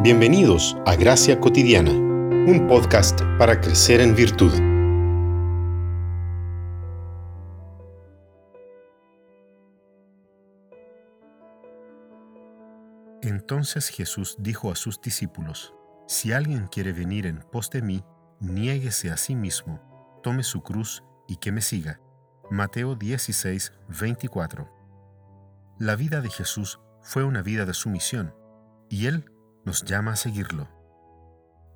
Bienvenidos a Gracia Cotidiana, un podcast para crecer en virtud. Entonces Jesús dijo a sus discípulos, Si alguien quiere venir en pos de mí, niéguese a sí mismo, tome su cruz y que me siga. Mateo 16, 24. La vida de Jesús fue una vida de sumisión, y Él nos llama a seguirlo.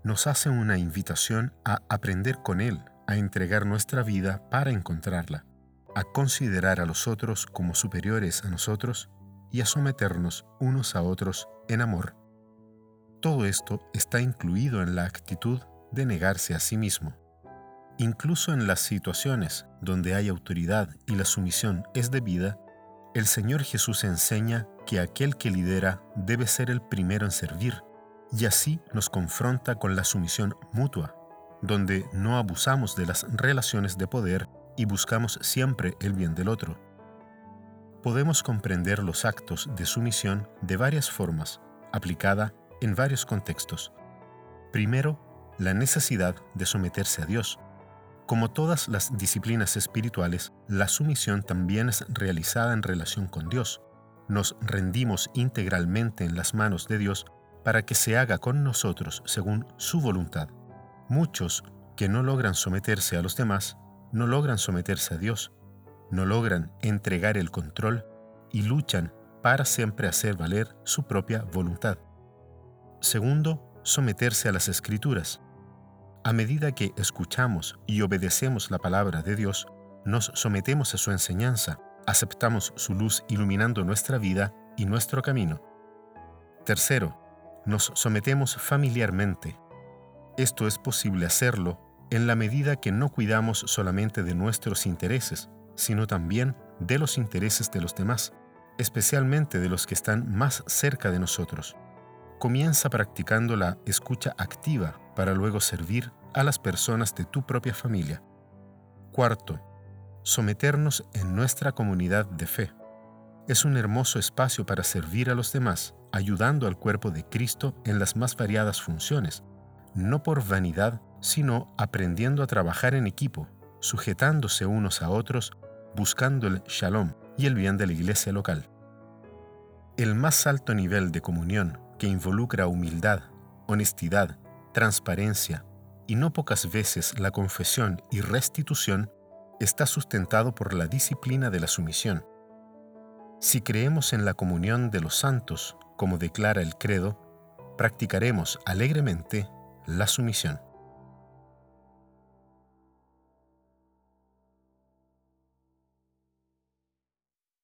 Nos hace una invitación a aprender con Él, a entregar nuestra vida para encontrarla, a considerar a los otros como superiores a nosotros y a someternos unos a otros en amor. Todo esto está incluido en la actitud de negarse a sí mismo. Incluso en las situaciones donde hay autoridad y la sumisión es debida, el Señor Jesús enseña que aquel que lidera debe ser el primero en servir, y así nos confronta con la sumisión mutua, donde no abusamos de las relaciones de poder y buscamos siempre el bien del otro. Podemos comprender los actos de sumisión de varias formas, aplicada en varios contextos. Primero, la necesidad de someterse a Dios. Como todas las disciplinas espirituales, la sumisión también es realizada en relación con Dios nos rendimos integralmente en las manos de Dios para que se haga con nosotros según su voluntad. Muchos que no logran someterse a los demás, no logran someterse a Dios, no logran entregar el control y luchan para siempre hacer valer su propia voluntad. Segundo, someterse a las escrituras. A medida que escuchamos y obedecemos la palabra de Dios, nos sometemos a su enseñanza aceptamos su luz iluminando nuestra vida y nuestro camino. Tercero, nos sometemos familiarmente. Esto es posible hacerlo en la medida que no cuidamos solamente de nuestros intereses, sino también de los intereses de los demás, especialmente de los que están más cerca de nosotros. Comienza practicando la escucha activa para luego servir a las personas de tu propia familia. Cuarto, someternos en nuestra comunidad de fe. Es un hermoso espacio para servir a los demás, ayudando al cuerpo de Cristo en las más variadas funciones, no por vanidad, sino aprendiendo a trabajar en equipo, sujetándose unos a otros, buscando el shalom y el bien de la iglesia local. El más alto nivel de comunión que involucra humildad, honestidad, transparencia y no pocas veces la confesión y restitución está sustentado por la disciplina de la sumisión. Si creemos en la comunión de los santos, como declara el credo, practicaremos alegremente la sumisión.